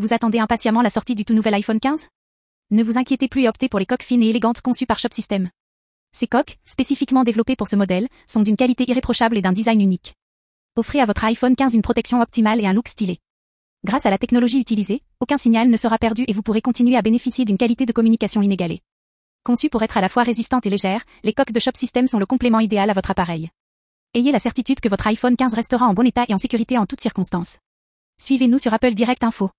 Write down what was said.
Vous attendez impatiemment la sortie du tout nouvel iPhone 15 Ne vous inquiétez plus et optez pour les coques fines et élégantes conçues par Shop System. Ces coques, spécifiquement développées pour ce modèle, sont d'une qualité irréprochable et d'un design unique. Offrez à votre iPhone 15 une protection optimale et un look stylé. Grâce à la technologie utilisée, aucun signal ne sera perdu et vous pourrez continuer à bénéficier d'une qualité de communication inégalée. Conçues pour être à la fois résistantes et légères, les coques de Shop System sont le complément idéal à votre appareil. Ayez la certitude que votre iPhone 15 restera en bon état et en sécurité en toutes circonstances. Suivez-nous sur Apple Direct Info.